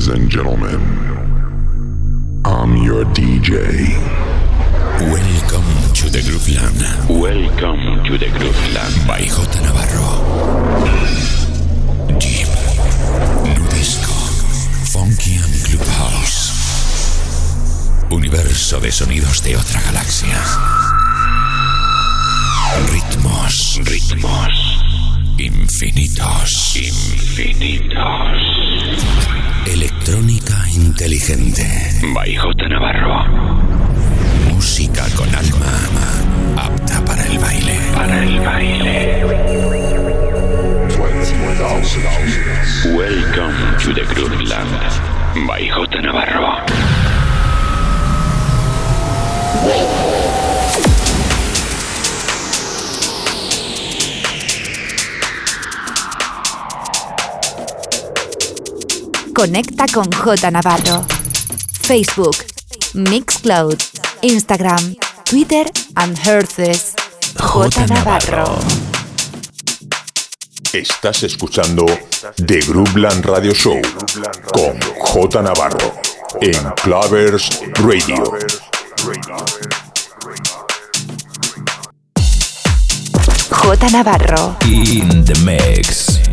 Ladies and gentlemen, I'm your DJ. Welcome to the Grooveland. Welcome to the Grooveland. By J. Navarro. Deep, Disco, Funky and Clubhouse. Universo de sonidos de otra galaxia. Ritmos, ritmos. Infinitos, infinitos. Electrónica inteligente. By J. Navarro. Música con alma, apta para el baile. Para el baile. Welcome to the Grooveland. By J. Navarro. Conecta con J Navarro. Facebook, Mixcloud, Instagram, Twitter and Herces. J Navarro. Estás escuchando The Grooveland Radio Show con J Navarro en Clavers Radio. J Navarro. In the mix.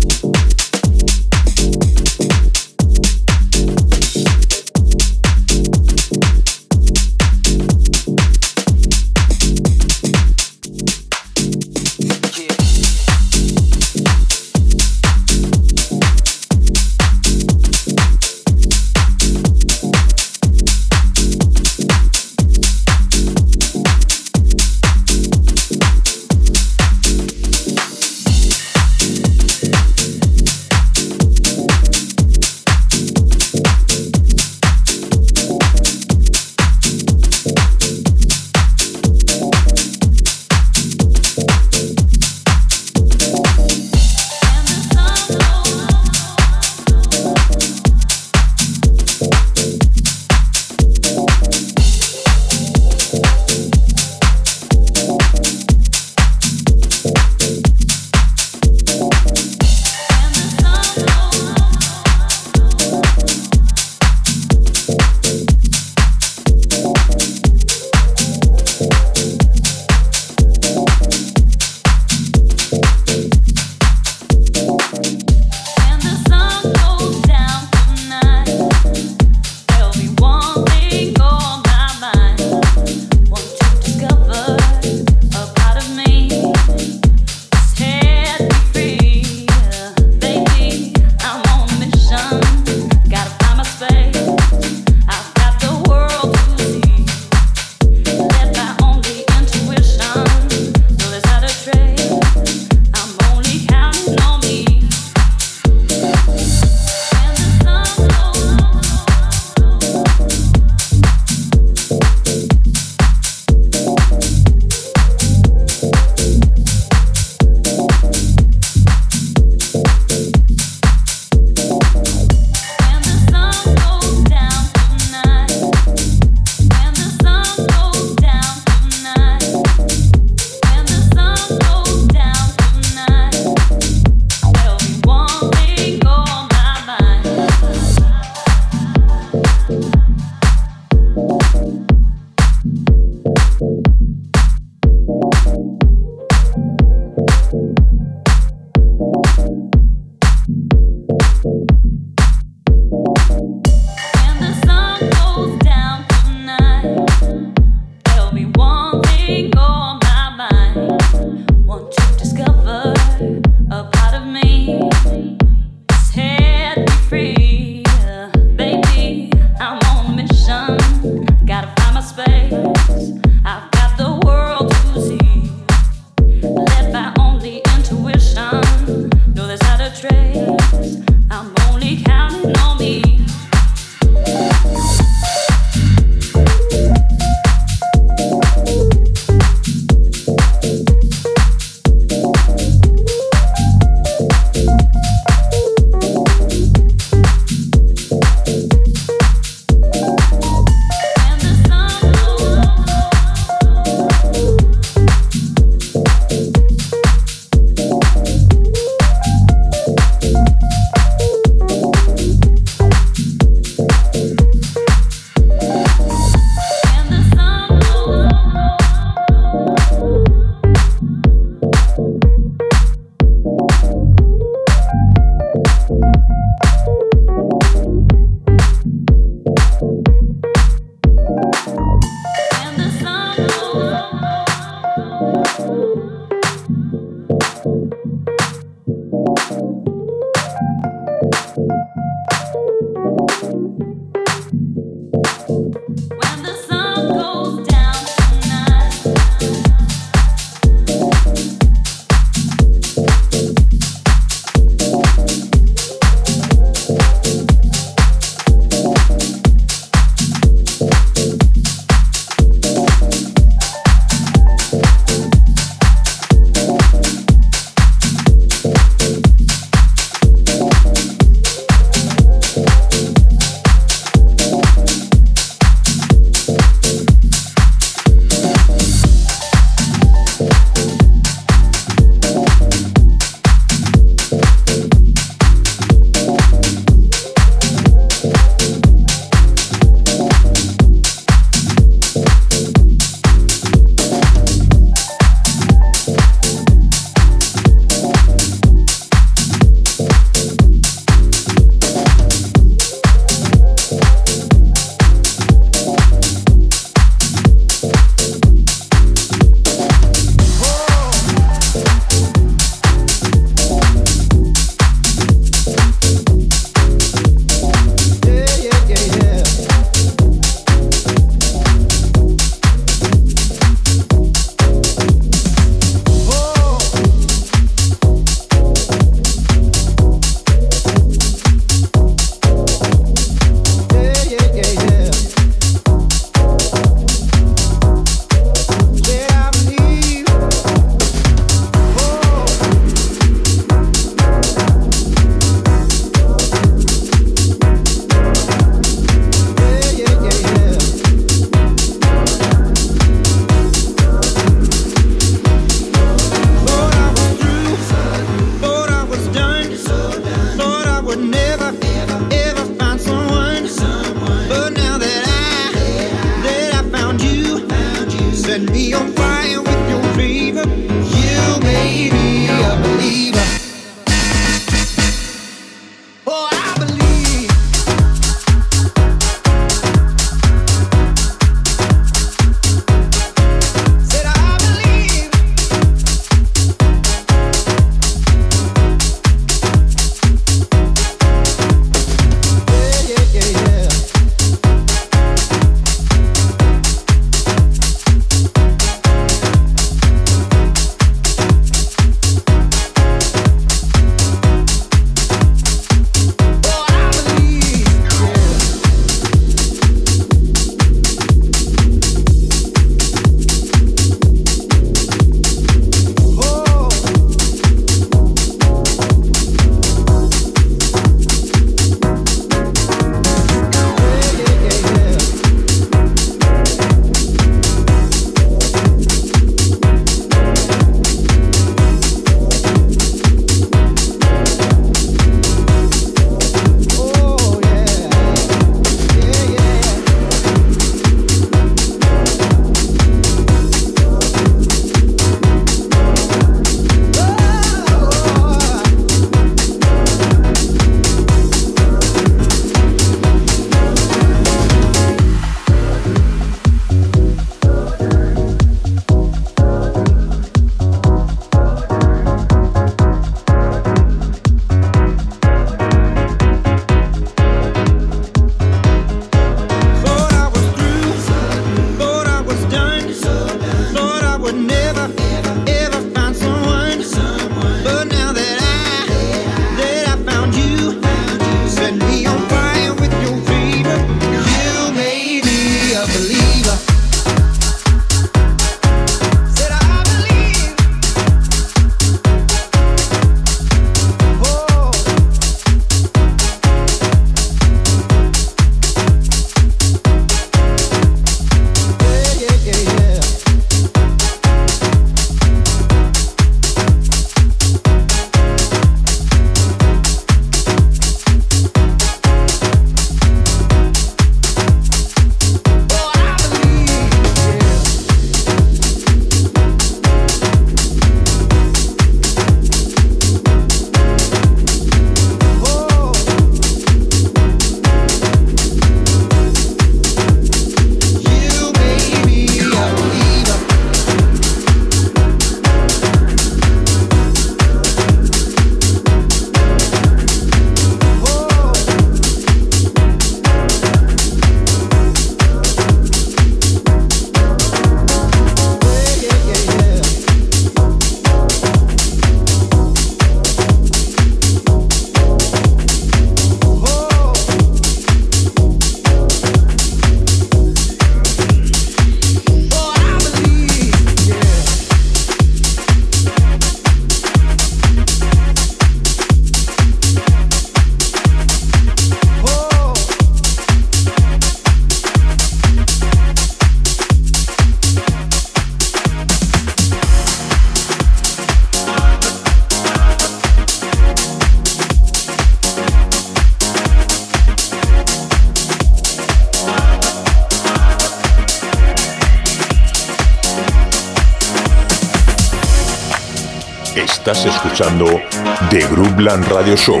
Escuchando The Groupland Radio Show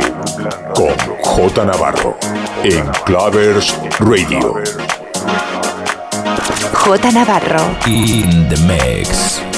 con J Navarro en Clavers Radio. J Navarro. In the mix.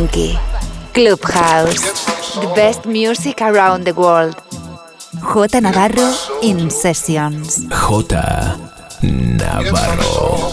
Funky. Clubhouse. The best music around the world. J Navarro in Sessions. J Navarro.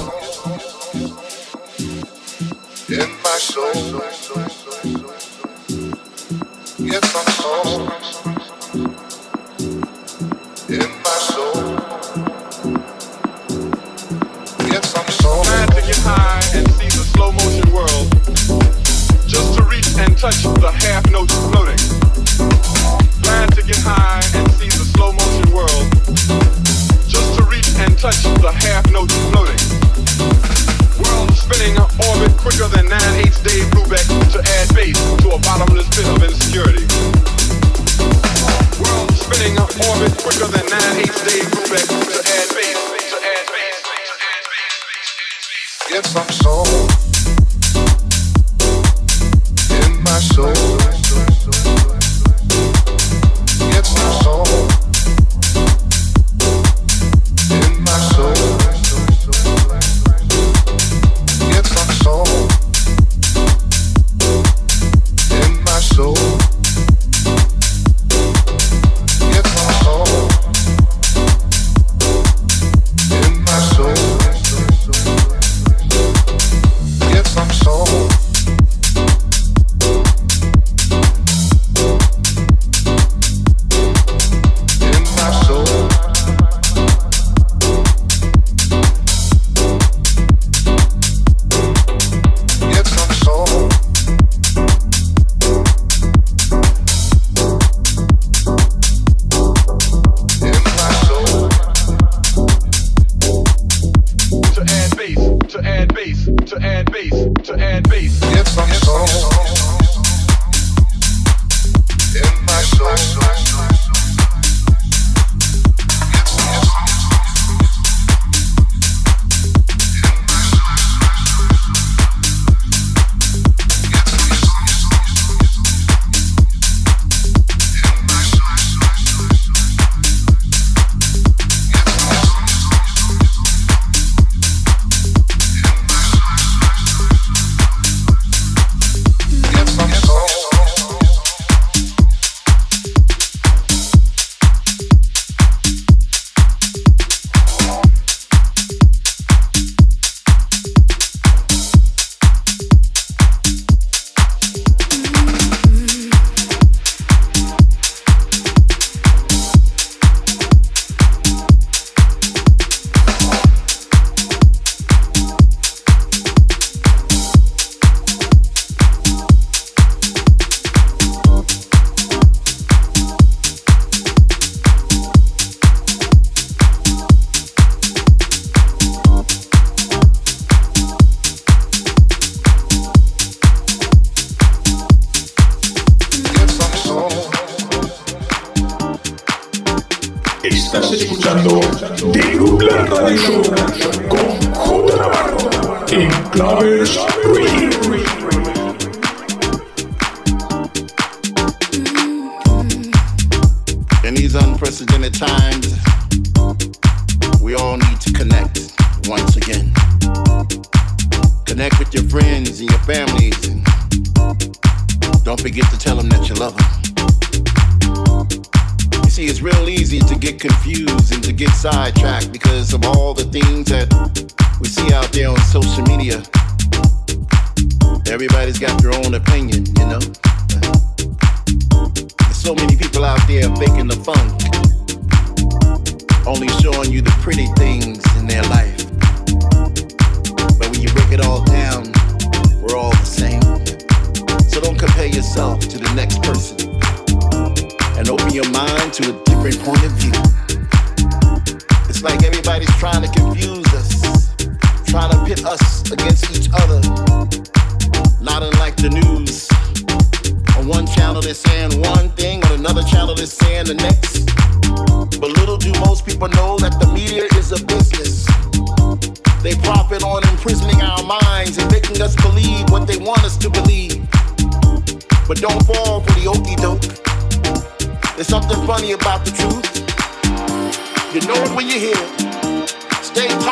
Touch the half notes floating. World spinning orbit quicker than 9 8 Dave Brubeck to add base to a bottomless pit of insecurity. World spinning orbit quicker than 9 8 Dave Brubeck to add base, to add base, to add base. Yes, I'm so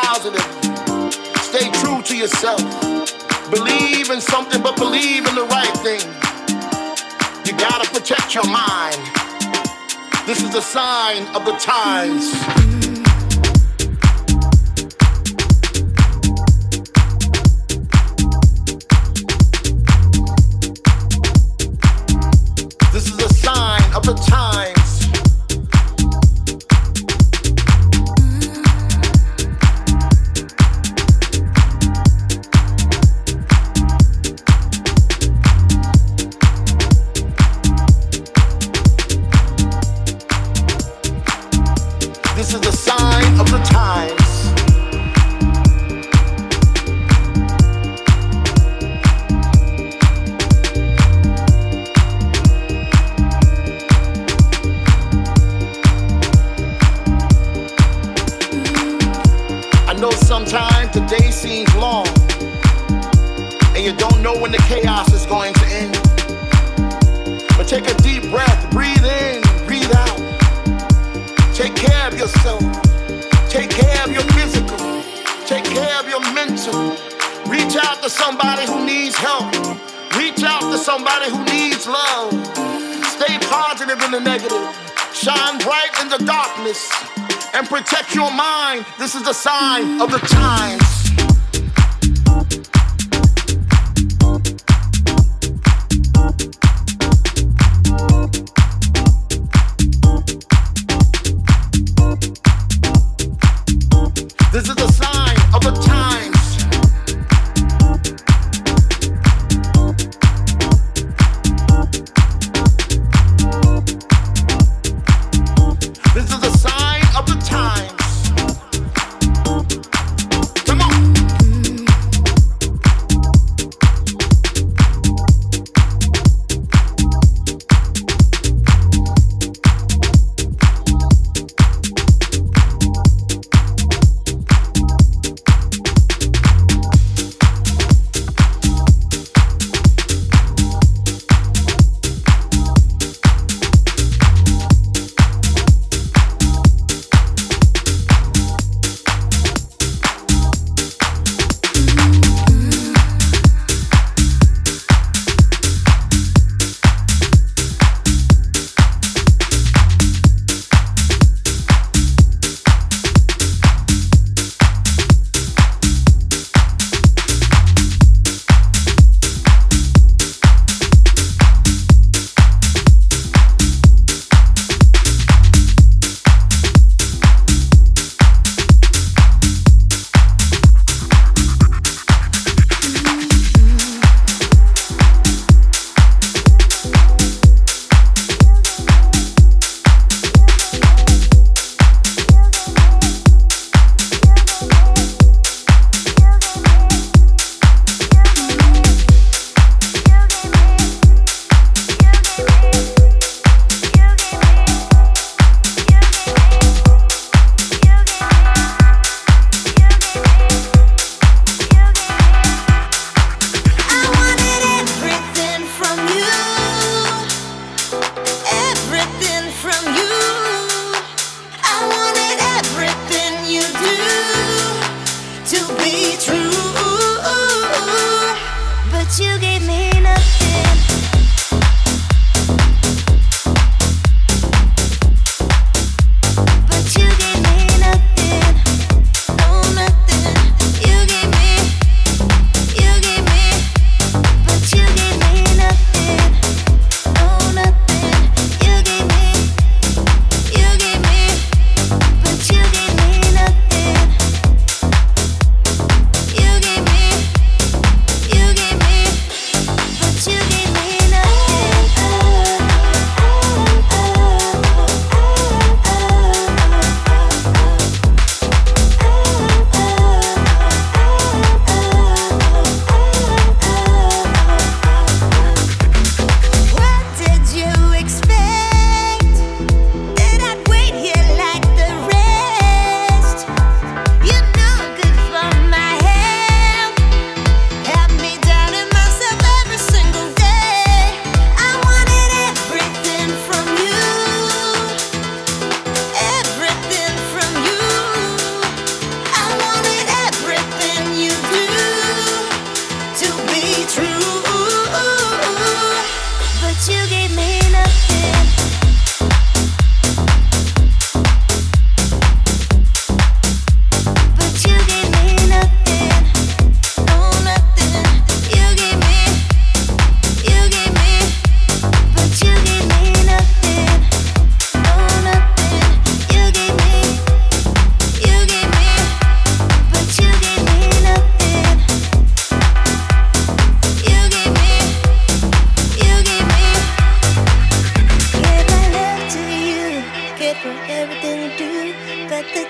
positive. Stay true to yourself. Believe in something, but believe in the right thing. You gotta protect your mind. This is a sign of the times.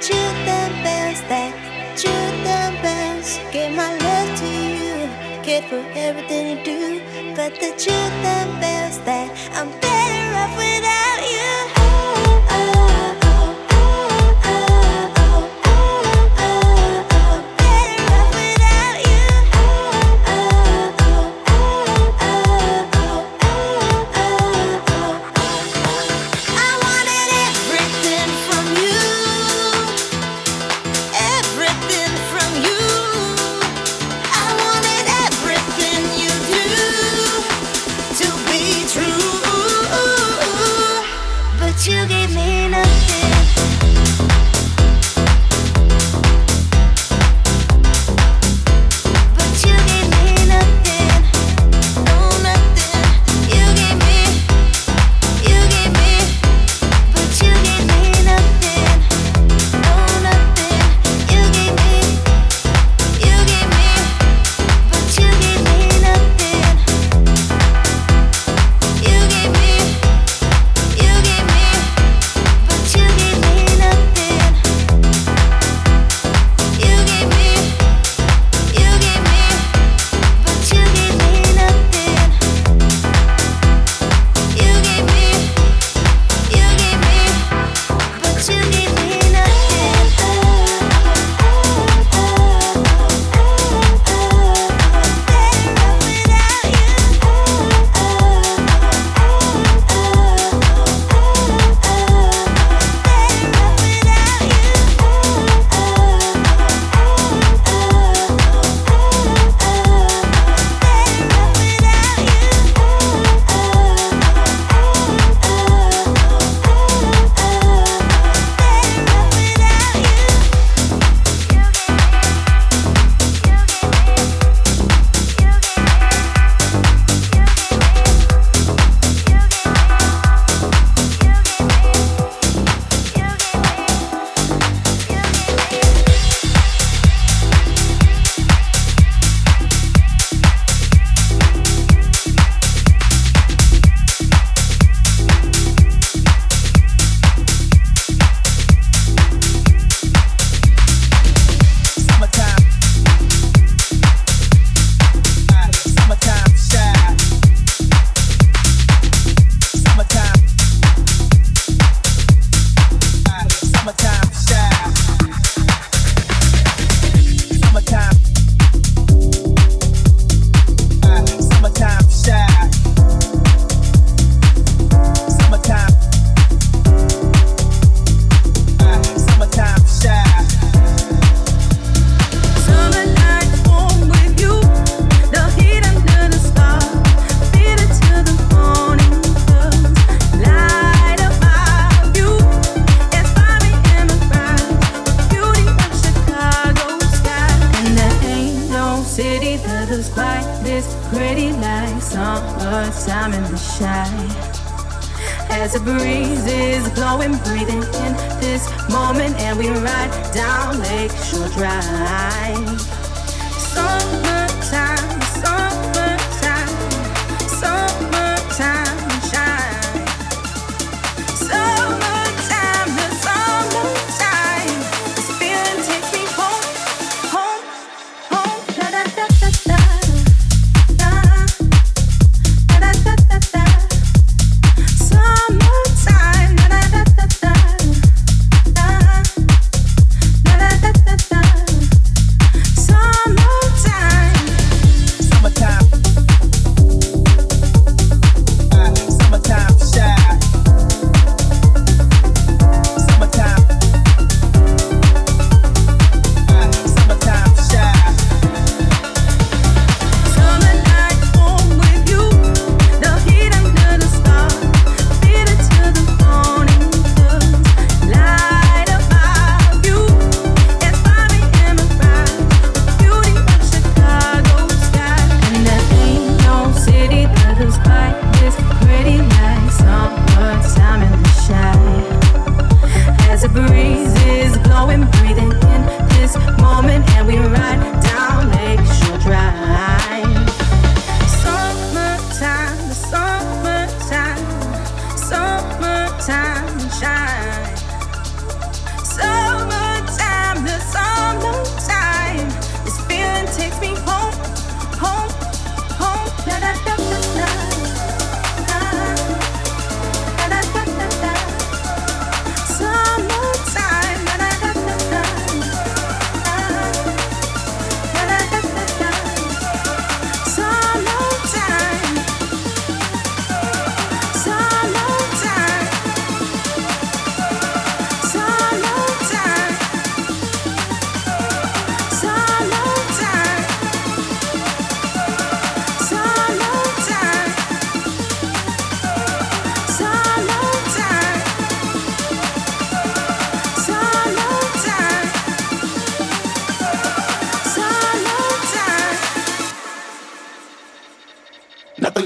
Children bells, that children bells. Give my love to you, kid, for everything you do. But the children bells, that I'm better off without you.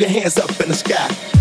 your hands up in the sky.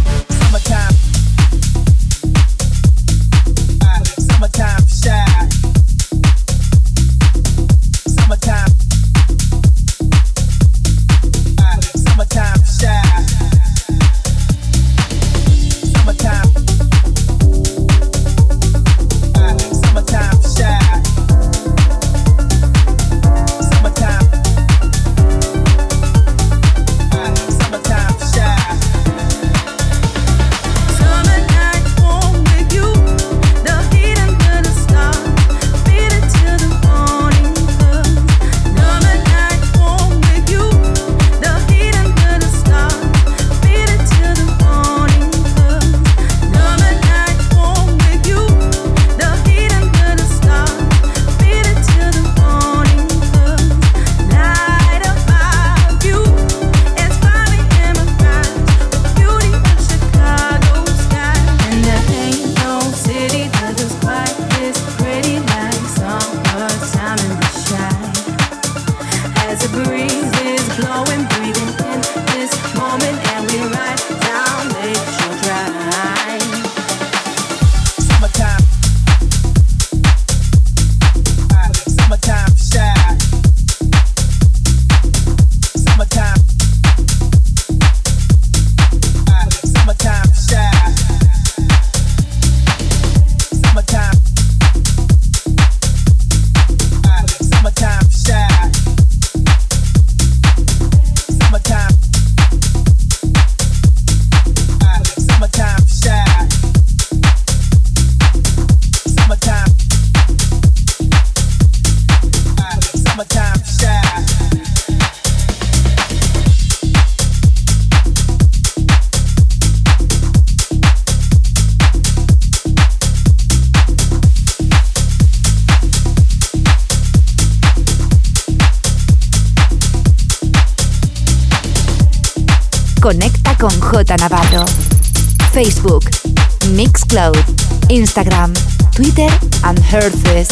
Instagram, Twitter and Herces.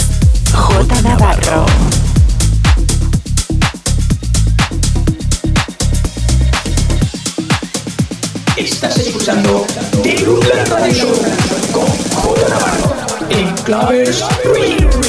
J. Navarro. Estás escuchando The Blue Show con J. Navarro en Claves Ruiz.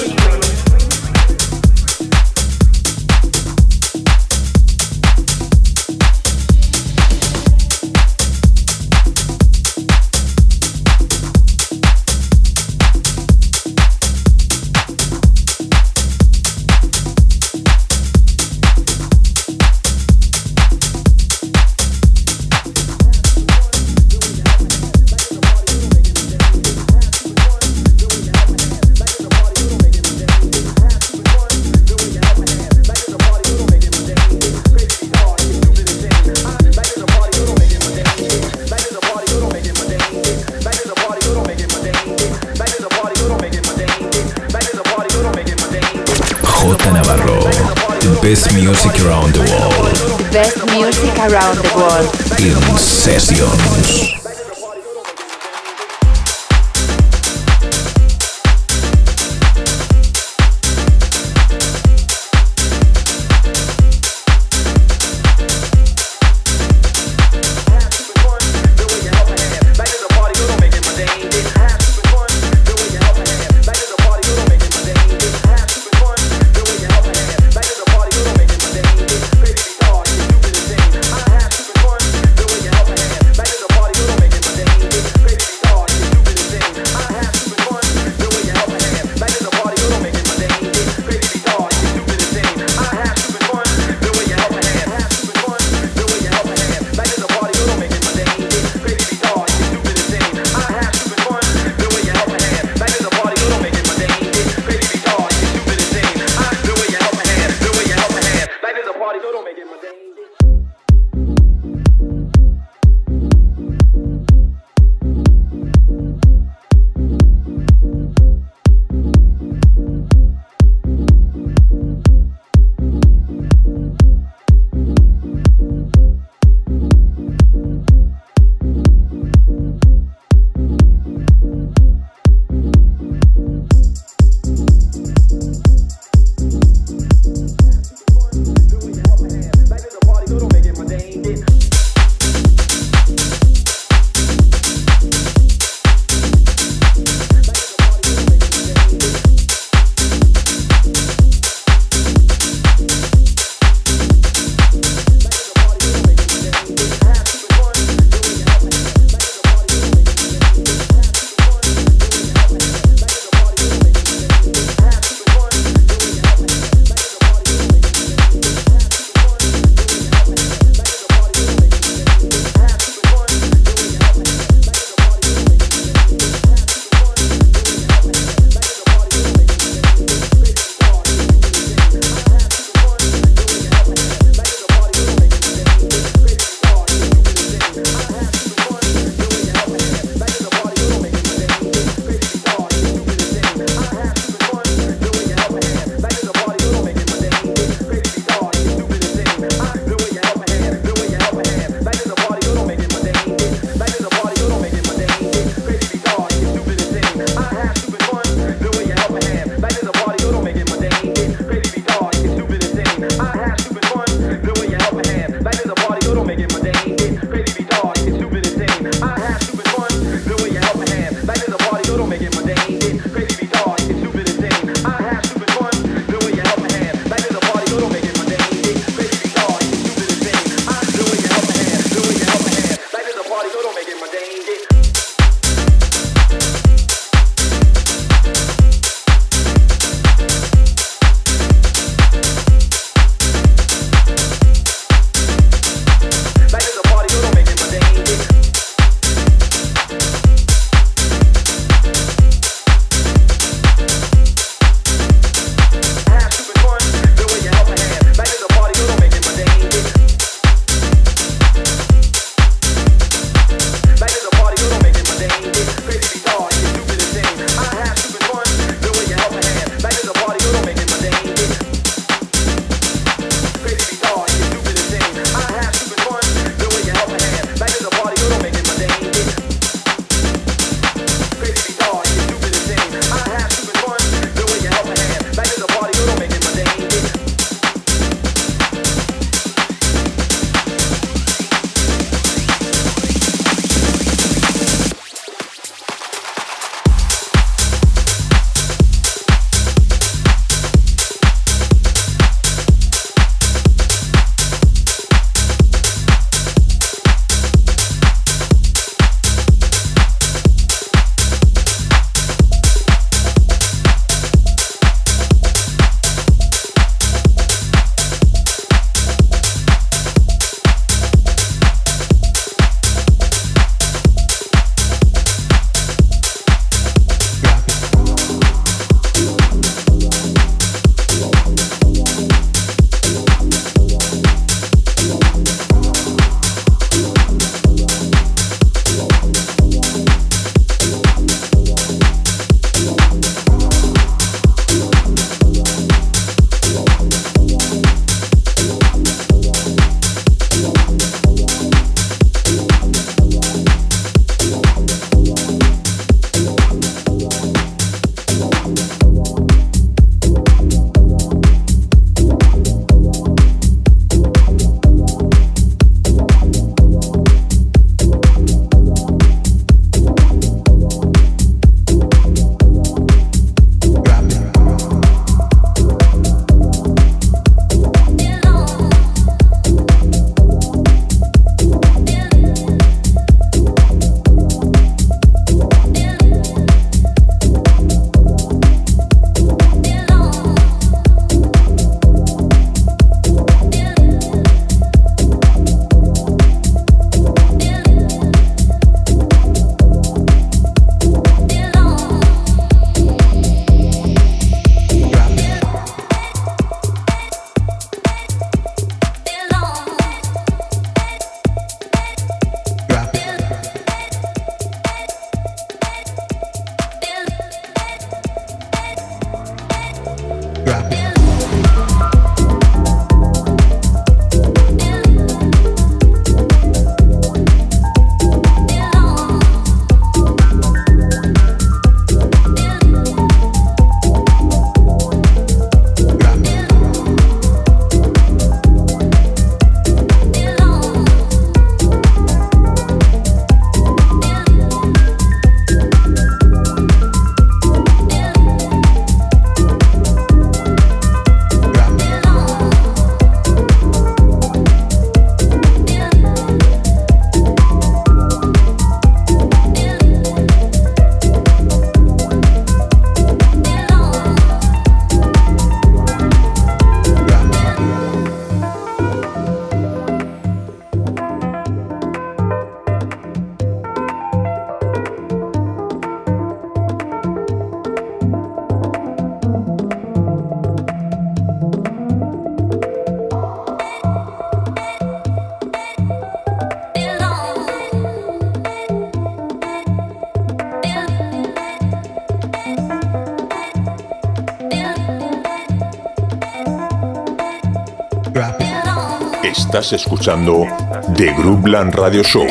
Estás escuchando The Groupland Radio Show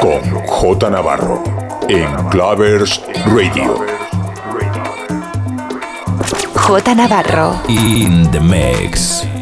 con J Navarro en Clavers Radio. J Navarro. In the mix.